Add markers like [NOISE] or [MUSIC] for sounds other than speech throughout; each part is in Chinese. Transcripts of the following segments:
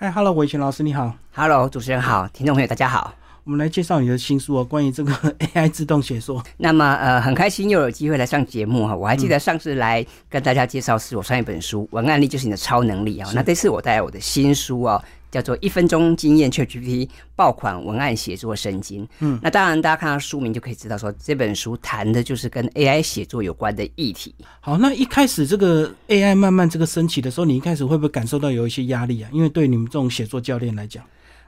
哎，Hello，韦权老师你好。Hello，主持人好，听众朋友大家好。我们来介绍你的新书哦，关于这个 [LAUGHS] AI 自动写作。那么呃，很开心又有机会来上节目哈。我还记得上次来跟大家介绍是我上一本书《文案力就是你的超能力》啊。那这次我带来我的新书哦，叫做《一分钟经验 ChatGPT 爆款文案写作圣经》。嗯，那当然大家看到书名就可以知道说这本书谈的就是跟 AI 写作有关的议题。好，那一开始这个 AI 慢慢这个升起的时候，你一开始会不会感受到有一些压力啊？因为对你们这种写作教练来讲，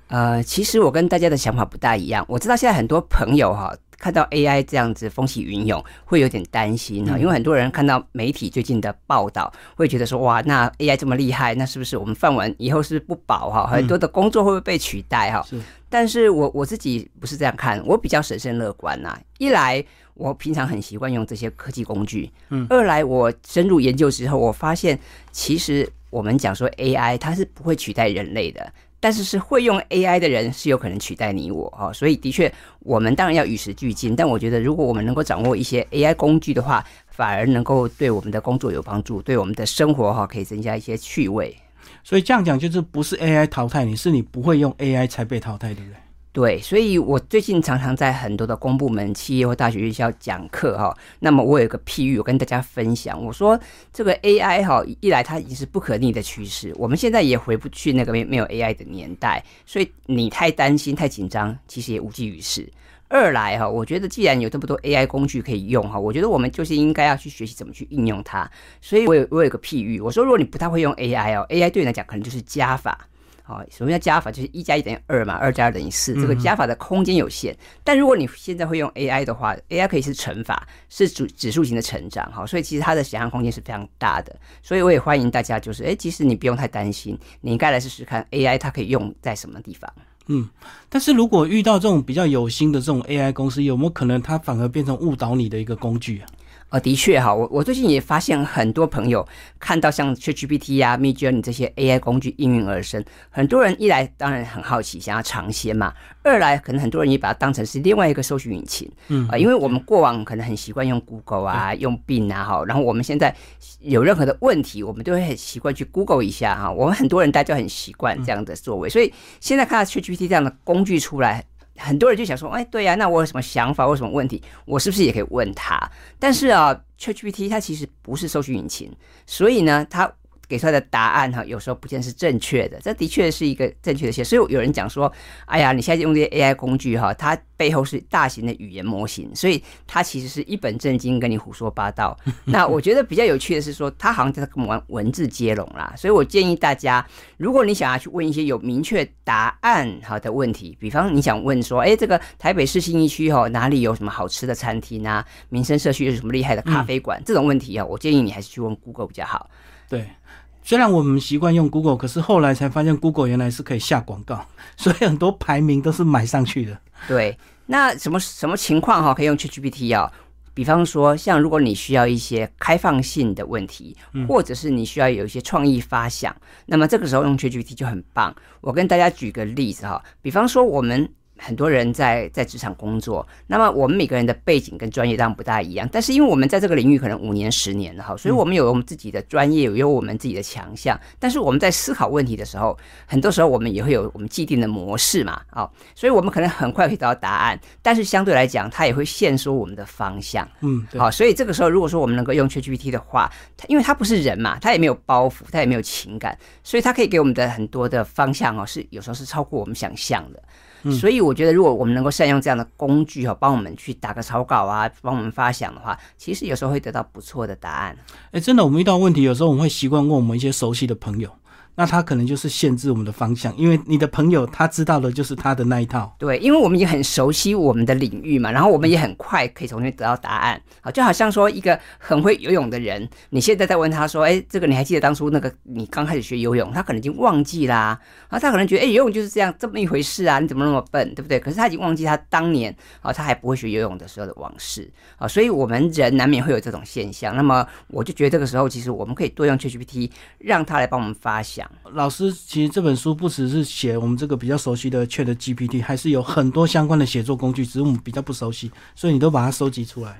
呃，其实我跟大家的想法不大一样。我知道现在很多朋友哈、看到 AI 这样子风起云涌，会有点担心哈、因为很多人看到媒体最近的报道，会觉得说哇，那 AI 这么厉害，那是不是我们饭碗以后是不是不保哈？很多的工作会不会被取代哈？是但是我我自己不是这样看，我比较审慎乐观呐、一来，我平常很习惯用这些科技工具，嗯；二来，我深入研究之后，我发现其实我们讲说 AI 它是不会取代人类的。但是是会用 AI 的人是有可能取代你我、哦，所以的确我们当然要与时俱进。但我觉得如果我们能够掌握一些 AI 工具的话，反而能够对我们的工作有帮助，对我们的生活哈、可以增加一些趣味。所以这样讲就是不是 AI 淘汰你，是你不会用 AI 才被淘汰，对不对？对，所以我最近常常在很多的公部门、企业或大学院校讲课哈。那么我有一个譬喻，我跟大家分享，我说这个 AI 哈，一来它已经是不可逆的趋势，我们现在也回不去那个没没有 AI 的年代，所以你太担心、太紧张，其实也无济于事。二来哈，我觉得既然有这么多 AI 工具可以用哈，我觉得我们就是应该要去学习怎么去应用它。所以我有我有个譬喻，我说如果你不太会用 AI 哦，AI 对你来讲可能就是加法。好，什么叫加法？就是一加一等于二嘛，二加二等于四。这个加法的空间有限，但如果你现在会用 AI 的话，AI 可以是乘法，是指指数型的成长。哈，所以其实它的想象空间是非常大的。所以我也欢迎大家，就是哎，其实你不用太担心，你应该来试试看 AI 它可以用在什么地方。嗯，但是如果遇到这种比较有心的这种 AI 公司，有没有可能它反而变成误导你的一个工具啊？呃，的确哈，我我最近也发现很多朋友看到像 ChatGPT 呀、Midjourney 这些 AI 工具应运而生，很多人一来当然很好奇，想要尝鲜嘛；二来可能很多人也把它当成是另外一个搜寻引擎，嗯啊、呃，因为我们过往可能很习惯用 Google 啊、用 Bing 啊哈，然后我们现在有任何的问题，我们都会很习惯去 Google 一下哈。我们很多人大家很习惯这样的作为，所以现在看到 ChatGPT 这样的工具出来。很多人就想说，哎，对呀、那我有什么想法，我有什么问题，我是不是也可以问他？但是啊，ChatGPT 它其实不是搜索引擎，所以呢，它给出来的答案哈，有时候不见是正确的。这的确是一个正确的线。所以有人讲说，哎呀，你现在用这些 AI 工具哈，它背后是大型的语言模型，所以它其实是一本正经跟你胡说八道。[LAUGHS] 那我觉得比较有趣的是说，它好像在跟我们玩文字接龙啦。所以我建议大家，如果你想要去问一些有明确答案好的问题，比方你想问说，哎，这个台北市信义区哈哪里有什么好吃的餐厅啊？民生社区有什么厉害的咖啡馆？嗯、这种问题啊，我建议你还是去问 Google 比较好。对。虽然我们习惯用 Google，可是后来才发现 Google 原来是可以下广告，[LAUGHS] 所以很多排名都是买上去的。对，那什么什么情况哈可以用 ChatGPT 啊？比方说，像如果你需要一些开放性的问题，或者是你需要有一些创意发想，嗯、那么这个时候用 ChatGPT 就很棒。我跟大家举个例子哈，比方说我们。很多人在在职场工作，那么我们每个人的背景跟专业当然不大一样，但是因为我们在这个领域可能五年、十年了哈，所以我们有我们自己的专业，有我们自己的强项。但是我们在思考问题的时候，很多时候我们也会有我们既定的模式嘛，啊、哦，所以我们可能很快可以得到答案，但是相对来讲，它也会限缩我们的方向。嗯，好、哦，所以这个时候如果说我们能够用 ChatGPT 的话，它因为它不是人嘛，它也没有包袱，它也没有情感，所以它可以给我们的很多的方向哦，是有时候是超过我们想象的。所以我觉得，如果我们能够善用这样的工具哈，帮我们去打个草稿啊，帮我们发想的话，其实有时候会得到不错的答案。哎，真的，我们遇到问题，有时候我们会习惯问我们一些熟悉的朋友。那他可能就是限制我们的方向，因为你的朋友他知道的就是他的那一套。对，因为我们也很熟悉我们的领域嘛，然后我们也很快可以从那边得到答案。好，就好像说一个很会游泳的人，你现在在问他说：“哎，这个你还记得当初那个你刚开始学游泳？”他可能已经忘记啦，啊，他可能觉得哎，游泳就是这样这么一回事啊，你怎么那么笨，对不对？可是他已经忘记他当年啊，他还不会学游泳的时候的往事啊，所以我们人难免会有这种现象。那么我就觉得这个时候，其实我们可以多用 ChatGPT，让他来帮我们发想。老师，其实这本书不只是写我们这个比较熟悉的 Chat GPT，还是有很多相关的写作工具，只是我们比较不熟悉，所以你都把它收集出来。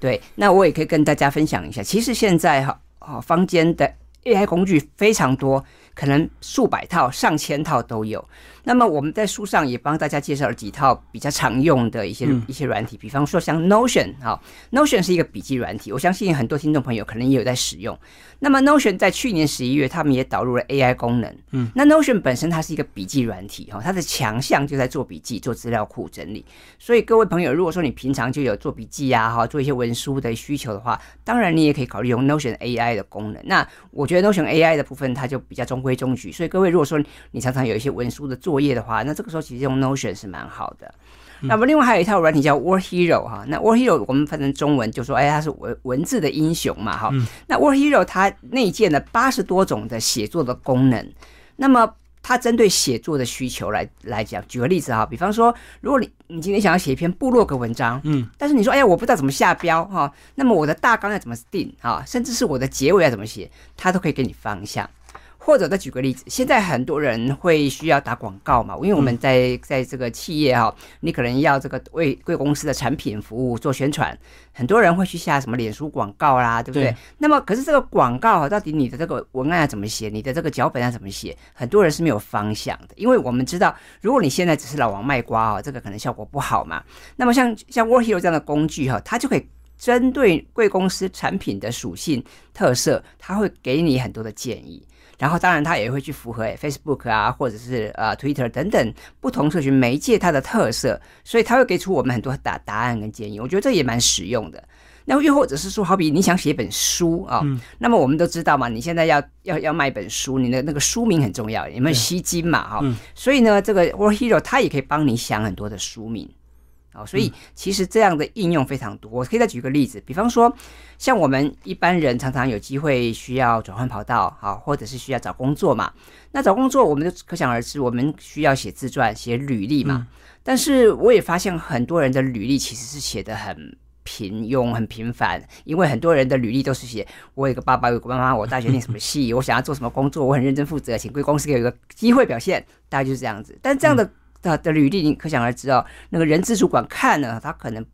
对，那我也可以跟大家分享一下，其实现在哈，哦，坊间的 AI 工具非常多，可能数百套、上千套都有。那么我们在书上也帮大家介绍了几套比较常用的一些、一些软体，比方说像 Notion 哈、Notion 是一个笔记软体，我相信很多听众朋友可能也有在使用。那么 Notion 在去年十一月，他们也导入了 AI 功能。嗯，那 Notion 本身它是一个笔记软体哈，它的强项就在做笔记、做资料库整理。所以各位朋友，如果说你平常就有做笔记啊哈，做一些文书的需求的话，当然你也可以考虑用 Notion AI 的功能。那我觉得 Notion AI 的部分它就比较中规中矩，所以各位如果说你常常有一些文书的作业的话，那这个时候其实用 Notion 是蛮好的。那么另外还有一套软体叫 Word Hero 哈，那 Word Hero 我们翻成中文就说，哎，它是文文字的英雄嘛哈。那 Word Hero 它内建了八十多种的写作的功能，那么它针对写作的需求来来讲，举个例子哈，比方说，如果你你今天想要写一篇部落格文章，嗯，但是你说，哎呀，我不知道怎么下标哈，那么我的大纲要怎么定啊，甚至是我的结尾要怎么写，它都可以给你方向。或者再举个例子，现在很多人会需要打广告嘛，因为我们在在这个企业哈，你可能要这个为贵公司的产品服务做宣传，很多人会去下什么脸书广告啦，对不对？那么可是这个广告啊，到底你的这个文案要怎么写，你的这个脚本要怎么写，很多人是没有方向的，因为我们知道，如果你现在只是老王卖瓜啊，这个可能效果不好嘛。那么像像 Word Hero 这样的工具哈，它就可以针对贵公司产品的属性特色，它会给你很多的建议。然后，当然，它也会去符合 Facebook 啊，或者是呃 Twitter 等等不同社群媒介它的特色，所以它会给出我们很多答答案跟建议。我觉得这也蛮实用的。那又或者是说，好比你想写一本书啊，那么我们都知道嘛，你现在要要要卖本书，你的那个书名很重要，有没有吸金嘛？哈，所以呢，这个 Word Hero 它也可以帮你想很多的书名。哦，所以其实这样的应用非常多。我可以再举个例子，比方说，像我们一般人常常有机会需要转换跑道，好，或者是需要找工作嘛。那找工作，我们就可想而知，我们需要写自传、写履历嘛。但是我也发现很多人的履历其实是写的很平庸、很平凡，因为很多人的履历都是写我有个爸爸，有个妈妈，我大学念什么系，我想要做什么工作，我很认真负责，请贵公司给我一个机会表现，大概就是这样子。但这样的。他的履历，你可想而知哦。那个人资主管看了，他可能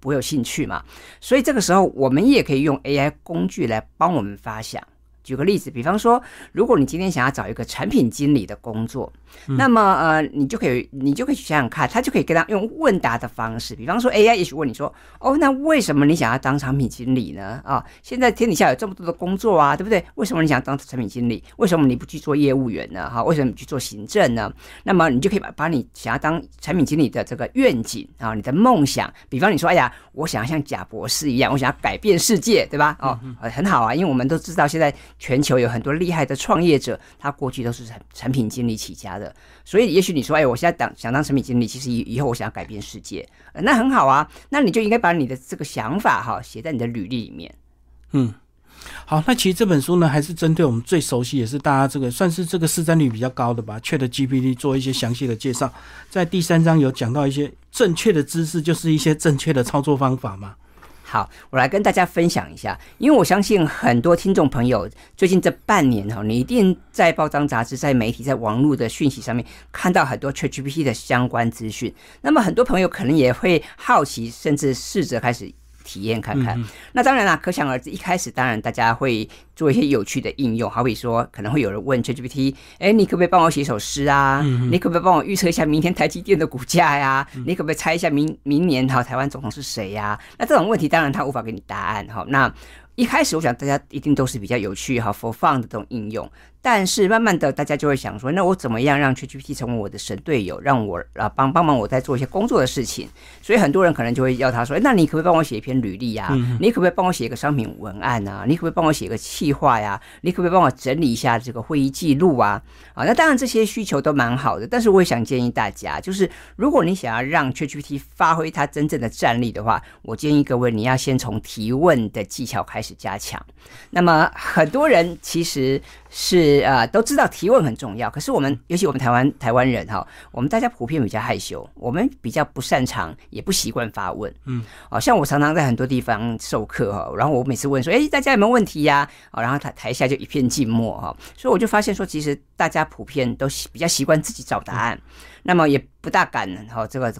不会有兴趣嘛。所以这个时候，我们也可以用 AI 工具来帮我们发想。举个例子，比方说，如果你今天想要找一个产品经理的工作，那么呃，你就可以你就可以去想想看，他就可以跟他用问答的方式，比方说 AI 也许问你说，哦，那为什么你想要当产品经理呢？啊，现在天底下有这么多的工作啊，对不对？为什么你想当产品经理？为什么你不去做业务员呢？哈，为什么你去做行政呢？那么你就可以把把你想要当产品经理的这个愿景啊，你的梦想，比方你说，哎呀，我想要像贾博士一样，我想要改变世界，对吧？哦，很好啊，因为我们都知道现在。全球有很多厉害的创业者，他过去都是产产品经理起家的，所以也许你说，哎，我现在当想当产品经理，其实以以后我想要改变世界，那很好啊，那你就应该把你的这个想法哈写在你的履历里面。嗯，好，那其实这本书呢，还是针对我们最熟悉，也是大家这个算是这个市占率比较高的吧，Chat GPT 做一些详细的介绍，在第三章有讲到一些正确的知识，就是一些正确的操作方法嘛。好，我来跟大家分享一下，因为我相信很多听众朋友最近这半年哈，你一定在报章杂志、在媒体、在网络的讯息上面看到很多 ChatGPT 的相关资讯。那么很多朋友可能也会好奇，甚至试着开始体验看看。那当然啦，可想而知，一开始当然大家会。做一些有趣的应用，好比说，可能会有人问 ChatGPT：“ 哎，你可不可以帮我写首诗啊？你可不可以帮我预测一下明天台积电的股价呀？你可不可以猜一下明明年哈台湾总统是谁呀？”那这种问题，当然他无法给你答案哈。那一开始，我想大家一定都是比较有趣哈，for fun 的这种应用。但是慢慢的，大家就会想说，那我怎么样让 ChatGPT 成为我的神队友，让我啊帮帮忙我在做一些工作的事情？所以很多人可能就会要他说：“那你可不可以帮我写一篇履历呀？你可不可以帮我写一个商品文案啊？你可不可以帮我写一个企划呀？你可不可以帮我整理一下这个会议记录啊？”啊，那当然这些需求都蛮好的，但是我也想建议大家，就是如果你想要让 ChatGPT 发挥它真正的战力的话，我建议各位你要先从提问的技巧开始加强。那么很多人其实。是啊，都知道提问很重要。可是我们，尤其我们台湾台湾人哈，我们大家普遍比较害羞，我们比较不擅长，也不习惯发问。嗯，哦，像我常常在很多地方授课哈，然后我每次问说，哎，大家有没有问题呀？哦，然后台台下就一片静默哈，所以我就发现说，其实大家普遍都比较习惯自己找答案。那么也不大敢哈，这个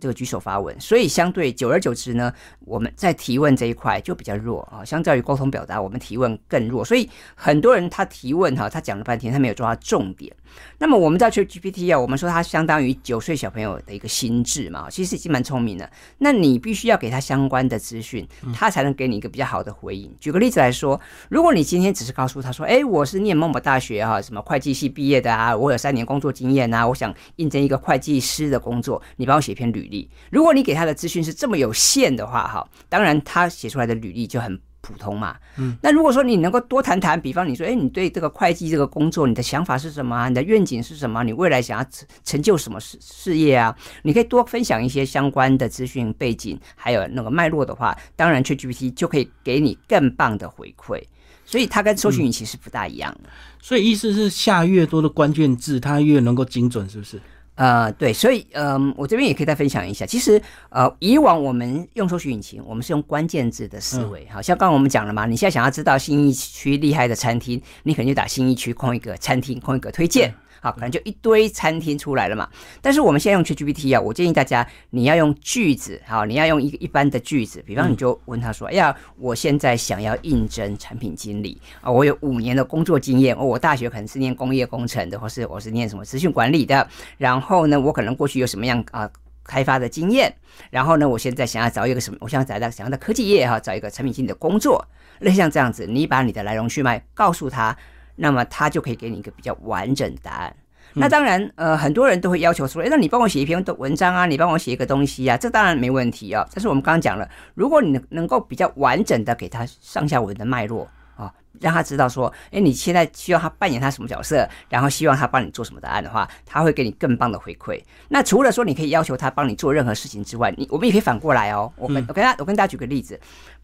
这个举手发文，所以相对久而久之呢，我们在提问这一块就比较弱啊，相较于沟通表达，我们提问更弱。所以很多人他提问哈，他讲了半天，他没有抓到重点。那么我们知道 ChatGPT 啊，我们说它相当于九岁小朋友的一个心智嘛，其实已经蛮聪明的。那你必须要给他相关的资讯，他才能给你一个比较好的回应。举个例子来说，如果你今天只是告诉他说：“哎，我是念某某大学哈，什么会计系毕业的啊，我有三年工作经验啊，我想应征一个会计师的工作，你帮我写一篇履历。”如果你给他的资讯是这么有限的话，哈，当然他写出来的履历就很。普通嘛，嗯，那如果说你能够多谈谈，比方你说，哎，你对这个会计这个工作，你的想法是什么？你的愿景是什么？你未来想要成成就什么事事业啊？你可以多分享一些相关的资讯背景，还有那个脉络的话，当然，ChatGPT 就可以给你更棒的回馈。所以它跟搜寻引擎是不大一样的。所以意思是下越多的关键字，它越能够精准，是不是？呃，对，所以，嗯，我这边也可以再分享一下。其实，呃，以往我们用搜索引擎，我们是用关键字的思维，好像刚刚我们讲了嘛。你现在想要知道新一区厉害的餐厅，你可能就打新一区空一个餐厅，空一个推荐。好，可能就一堆餐厅出来了嘛。但是我们现在用 ChatGPT 啊，我建议大家你要用句子，好，你要用一个一般的句子。比方你就问他说：“哎呀，我现在想要应征产品经理啊，我有五年的工作经验，哦我大学可能是念工业工程的，或是我是念什么资讯管理的。然后呢，我可能过去有什么样啊开发的经验。然后呢，我现在想要找一个什么？我想找到想要的科技业哈，找一个产品经理的工作。类似像这样子，你把你的来龙去脉告诉他。”那么他就可以给你一个比较完整的答案。那当然，呃，很多人都会要求说，哎，那你帮我写一篇的文章啊，你帮我写一个东西啊，这当然没问题啊。但是我们刚刚讲了，如果你能能够比较完整的给他上下文的脉络啊，让他知道说，哎，你现在需要他扮演他什么角色，然后希望他帮你做什么答案的话，他会给你更棒的回馈。那除了说你可以要求他帮你做任何事情之外，你我们也可以反过来哦。我们我跟他我跟大家举个例子。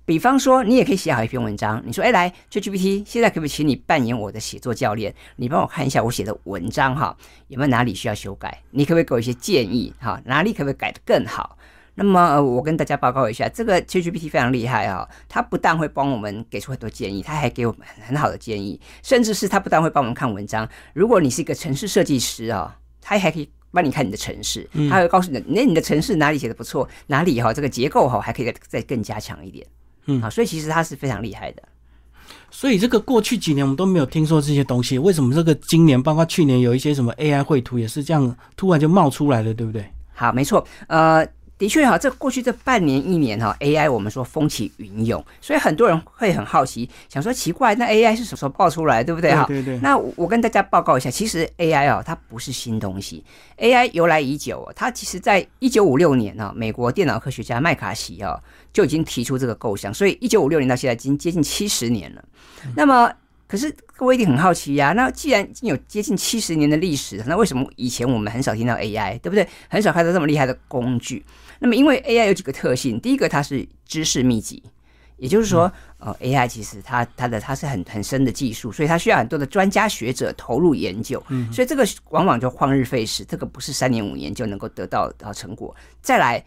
比方说，你也可以写好一篇文章。你说：“哎，来，ChatGPT，现在可不可以请你扮演我的写作教练？你帮我看一下我写的文章哈，有没有哪里需要修改？你可不可以给我一些建议哈？哪里可不可以改得更好？”那么，我跟大家报告一下，这个 ChatGPT 非常厉害啊！它不但会帮我们给出很多建议，它还给我们很好的建议，甚至是它不但会帮我们看文章。如果你是一个城市设计师啊，它还可以帮你看你的城市，它会告诉你，那你的城市哪里写的不错，哪里哈这个结构哈还可以再再更加强一点。嗯，好，所以其实它是非常厉害的。所以这个过去几年我们都没有听说这些东西，为什么这个今年包括去年有一些什么 AI 绘图也是这样突然就冒出来了，对不对？好，没错，呃。的确哈，这过去这半年一年哈，AI 我们说风起云涌，所以很多人会很好奇，想说奇怪，那 AI 是什么时候爆出来，对不对哈？对对。那我跟大家报告一下，其实 AI 啊，它不是新东西，AI 由来已久，它其实在一九五六年呢，美国电脑科学家麦卡锡啊就已经提出这个构想，所以一九五六年到现在已经接近七十年了。那么可是各位一定很好奇呀，那既然已经有接近七十年的历史，那为什么以前我们很少听到 AI，对不对？很少看到这么厉害的工具？那么因为 AI 有几个特性，第一个它是知识密集，也就是说，呃，AI 其实它它的它是很很深的技术，所以它需要很多的专家学者投入研究，所以这个往往就旷日费时，这个不是三年五年就能够得到到成果。再来。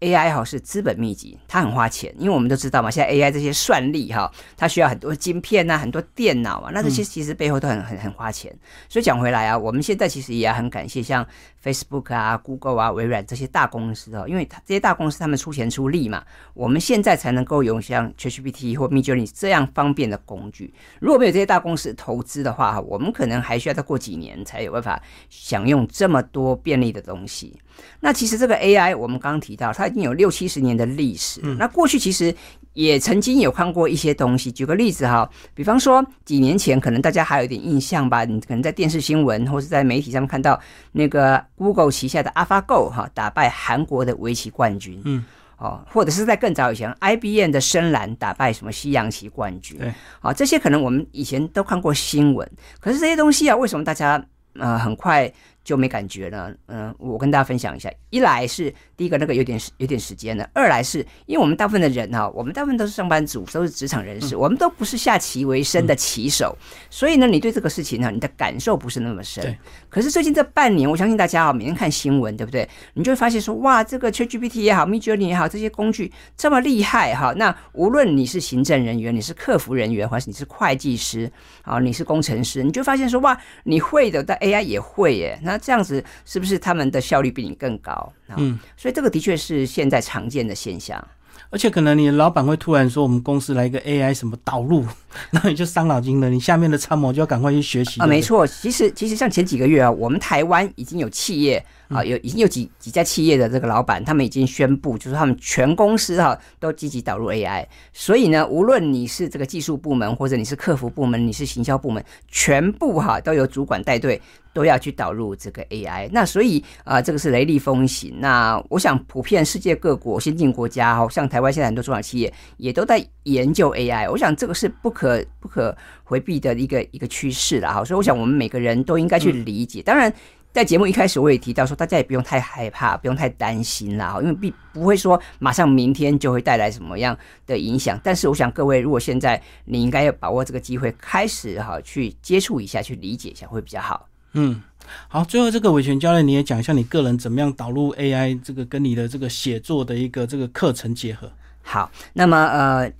AI 哈是资本密集，它很花钱，因为我们都知道嘛，现在 AI 这些算力哈，它需要很多晶片呐，很多电脑啊，那这些其实背后都很很很花钱。所以讲回来啊，我们现在其实也很感谢像 Facebook 啊、Google 啊、微软这些大公司哦，因为这些大公司他们出钱出力嘛，我们现在才能够有像 ChatGPT 或 Midjourney 这样方便的工具。如果没有这些大公司投资的话哈，我们可能还需要再过几年才有办法享用这么多便利的东西。那其实这个 AI 我们刚刚提到，它已经有六七十年的历史。那过去其实也曾经有看过一些东西。举个例子哈，比方说几年前，可能大家还有点印象吧？你可能在电视新闻或是在媒体上面看到那个 Google 旗下的 AlphaGo 哈打败韩国的围棋冠军。嗯，哦，或者是在更早以前，IBM 的深蓝打败什么西洋棋冠军。对，好，这些可能我们以前都看过新闻。可是这些东西啊，为什么大家呃很快？就没感觉了，嗯，我跟大家分享一下，一来是第一个那个有点有点时间了，二来是因为我们大部分的人哈，我们大部分都是上班族，都是职场人士，我们都不是下棋为生的棋手，所以呢，你对这个事情呢，你的感受不是那么深。可是最近这半年，我相信大家啊，每天看新闻，对不对？你就会发现说，哇，这个 ChatGPT 也好，Midjourney 也好，这些工具这么厉害哈。那无论你是行政人员，你是客服人员，还是你是会计师，啊，你是工程师，你就发现说，哇，你会的但 AI 也会耶，那这样子是不是他们的效率比你更高？嗯，所以这个的确是现在常见的现象。而且可能你的老板会突然说，我们公司来一个 AI 什么导入，[LAUGHS] 那你就伤脑筋了。你下面的参谋就要赶快去学习啊。没错，其实其实像前几个月啊，我们台湾已经有企业啊，有已经有几几家企业的这个老板，他们已经宣布，就是他们全公司哈都积极导入 AI。所以呢，无论你是这个技术部门，或者你是客服部门，你是行销部门，全部哈都由主管带队。都要去导入这个 AI，那所以啊，这个是雷厉风行。那我想，普遍世界各国先进国家哈，像台湾现在很多中小企业也都在研究 AI。我想这个是不可不可回避的一个一个趋势了哈。所以我想，我们每个人都应该去理解。当然，在节目一开始我也提到说，大家也不用太害怕，不用太担心啦，因为必不会说马上明天就会带来什么样的影响。但是我想各位，如果现在你应该要把握这个机会，开始哈去接触一下，去理解一下，会比较好。嗯，好，最后这个维权教练，你也讲一下你个人怎么样导入 AI 这个跟你的这个写作的一个这个课程结合。好，那么呃。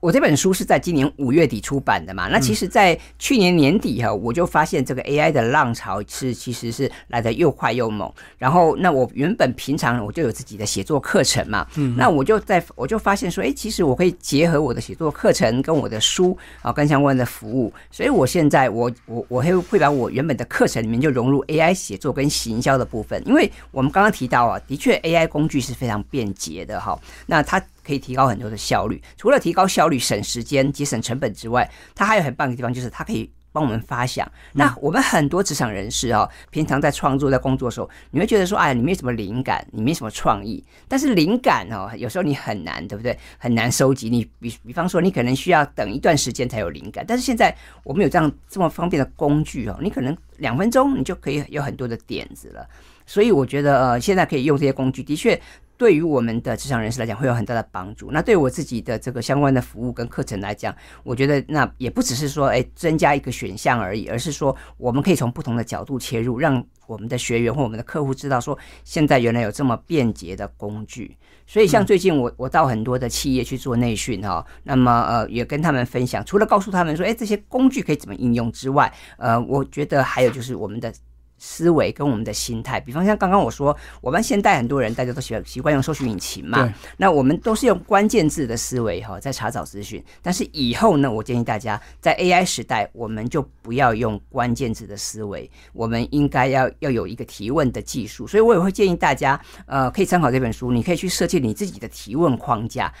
我这本书是在今年五月底出版的嘛？那其实，在去年年底哈，我就发现这个 AI 的浪潮是其实是来的又快又猛。然后，那我原本平常我就有自己的写作课程嘛，嗯，那我就在我就发现说，哎，其实我可以结合我的写作课程跟我的书啊，跟相关的服务。所以我现在我我我会会把我原本的课程里面就融入 AI 写作跟行销的部分，因为我们刚刚提到啊，的确 AI 工具是非常便捷的哈，那它。可以提高很多的效率，除了提高效率、省时间、节省成本之外，它还有很棒的地方，就是它可以帮我们发想。那我们很多职场人士啊，平常在创作、在工作的时候，你会觉得说，哎，你没什么灵感，你没什么创意。但是灵感哦，有时候你很难，对不对？很难收集。你比比方说，你可能需要等一段时间才有灵感。但是现在我们有这样这么方便的工具哦，你可能两分钟你就可以有很多的点子了。所以我觉得，呃，现在可以用这些工具，的确。对于我们的职场人士来讲，会有很大的帮助。那对我自己的这个相关的服务跟课程来讲，我觉得那也不只是说，哎，增加一个选项而已，而是说，我们可以从不同的角度切入，让我们的学员或我们的客户知道，说现在原来有这么便捷的工具。所以，像最近我我到很多的企业去做内训哈，那么呃，也跟他们分享，除了告诉他们说，哎，这些工具可以怎么应用之外，呃，我觉得还有就是我们的。思维跟我们的心态，比方像刚刚我说，我们现代很多人大家都喜欢习惯用搜索引擎嘛，那我们都是用关键字的思维哈，在查找资讯。但是以后呢，我建议大家在 AI 时代，我们就不要用关键字的思维，我们应该要要有一个提问的技术。所以我也会建议大家，呃，可以参考这本书，你可以去设计你自己的提问框架。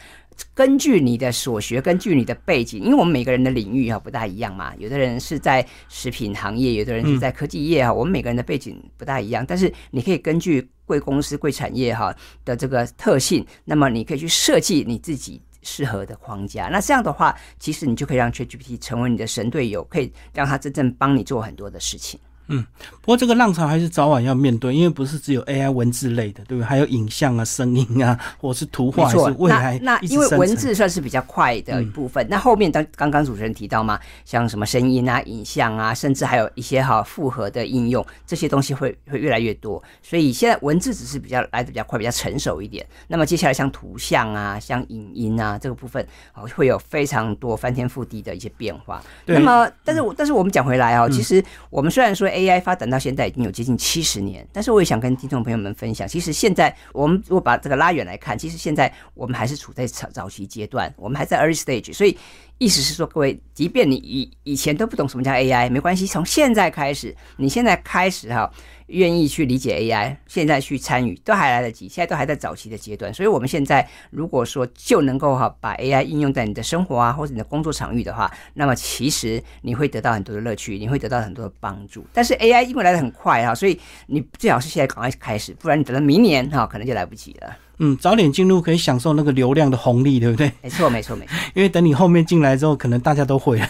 根据你的所学，根据你的背景，因为我们每个人的领域哈不大一样嘛，有的人是在食品行业，有的人是在科技业啊，我们每个人的背景不大一样，但是你可以根据贵公司、贵产业哈的这个特性，那么你可以去设计你自己适合的框架。那这样的话，其实你就可以让 ChatGPT 成为你的神队友，可以让他真正帮你做很多的事情。嗯，不过这个浪潮还是早晚要面对，因为不是只有 AI 文字类的，对不对？还有影像啊、声音啊，或是图画，是未来那因为文字算是比较快的一部分，那后面当刚刚主持人提到嘛，像什么声音啊、影像啊，甚至还有一些哈复合的应用，这些东西会会越来越多。所以现在文字只是比较来的比较快、比较成熟一点。那么接下来像图像啊、像影音啊这个部分，哦会有非常多翻天覆地的一些变化。那么，但是我但是我们讲回来哦，其实我们虽然说。AI 发展到现在已经有接近七十年，但是我也想跟听众朋友们分享，其实现在我们如果把这个拉远来看，其实现在我们还是处在早早期阶段，我们还在 early stage，所以。意思是说，各位，即便你以以前都不懂什么叫 AI，没关系，从现在开始，你现在开始哈，愿意去理解 AI，现在去参与，都还来得及，现在都还在早期的阶段。所以，我们现在如果说就能够哈，把 AI 应用在你的生活啊，或者你的工作场域的话，那么其实你会得到很多的乐趣，你会得到很多的帮助。但是 AI 因为来的很快哈，所以你最好是现在赶快开始，不然你等到明年哈，可能就来不及了。嗯，早点进入可以享受那个流量的红利，对不对？没错，没错，没错。[LAUGHS] 因为等你后面进来之后，可能大家都会。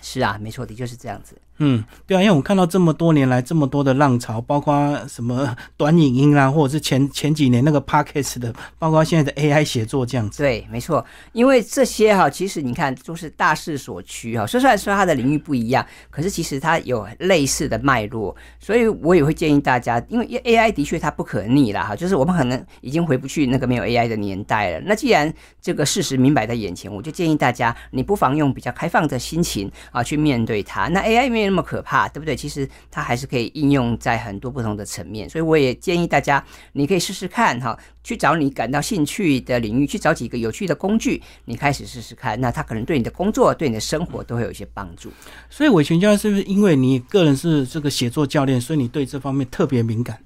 是啊，没错，的确是这样子。嗯，对啊，因为我们看到这么多年来这么多的浪潮，包括什么短影音啦，或者是前前几年那个 Podcast 的，包括现在的 AI 写作这样子。对，没错，因为这些哈，其实你看都是大势所趋哈。虽然说它的领域不一样，可是其实它有类似的脉络，所以我也会建议大家，因为 AI 的确它不可逆了哈，就是我们可能已经回不去那个没有 AI 的年代了。那既然这个事实明摆在眼前，我就建议大家，你不妨用比较开放的心情啊去面对它。那 AI 没有那么可怕，对不对？其实它还是可以应用在很多不同的层面，所以我也建议大家，你可以试试看哈，去找你感到兴趣的领域，去找几个有趣的工具，你开始试试看。那它可能对你的工作、对你的生活都会有一些帮助。所以伟全教练是不是因为你个人是这个写作教练，所以你对这方面特别敏感？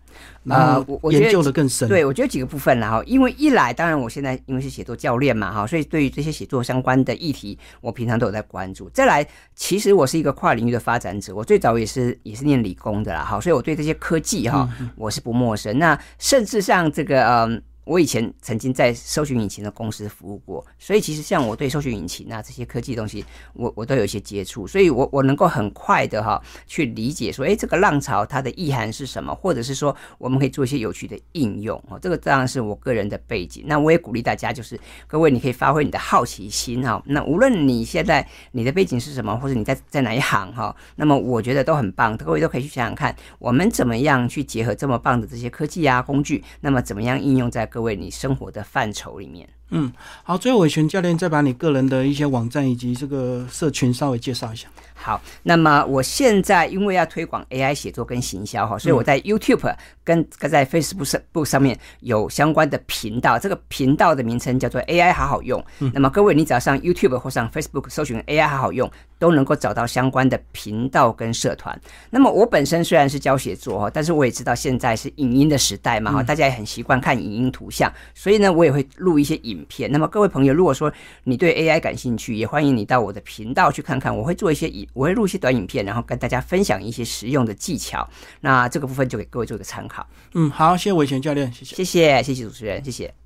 呃，我我觉得研究的更深。对，我觉得几个部分啦哈，因为一来，当然我现在因为是写作教练嘛哈，所以对于这些写作相关的议题，我平常都有在关注。再来，其实我是一个跨领域的发展者，我最早也是也是念理工的啦哈，所以我对这些科技哈，我是不陌生。那甚至像这个嗯。我以前曾经在搜寻引擎的公司服务过，所以其实像我对搜寻引擎啊这些科技东西，我我都有一些接触，所以我我能够很快的哈去理解说，哎，这个浪潮它的意涵是什么，或者是说我们可以做一些有趣的应用哦。这个当然是我个人的背景。那我也鼓励大家，就是各位你可以发挥你的好奇心哈。那无论你现在你的背景是什么，或者你在在哪一行哈，那么我觉得都很棒，各位都可以去想想看，我们怎么样去结合这么棒的这些科技啊工具，那么怎么样应用在。各位，你生活的范畴里面，嗯，好，最后伟权教练再把你个人的一些网站以及这个社群稍微介绍一下。好，那么我现在因为要推广 AI 写作跟行销哈，所以我在 YouTube 跟在 Facebook 上上面有相关的频道，这个频道的名称叫做 AI 好好用。那么各位，你只要上 YouTube 或上 Facebook 搜寻 AI 好好用。都能够找到相关的频道跟社团。那么我本身虽然是教写作哈，但是我也知道现在是影音的时代嘛哈，大家也很习惯看影音图像，所以呢，我也会录一些影片。那么各位朋友，如果说你对 AI 感兴趣，也欢迎你到我的频道去看看。我会做一些影，我会录一些短影片，然后跟大家分享一些实用的技巧。那这个部分就给各位做一个参考。嗯，好，谢谢伟权教练，谢谢，谢谢，谢谢主持人，谢谢。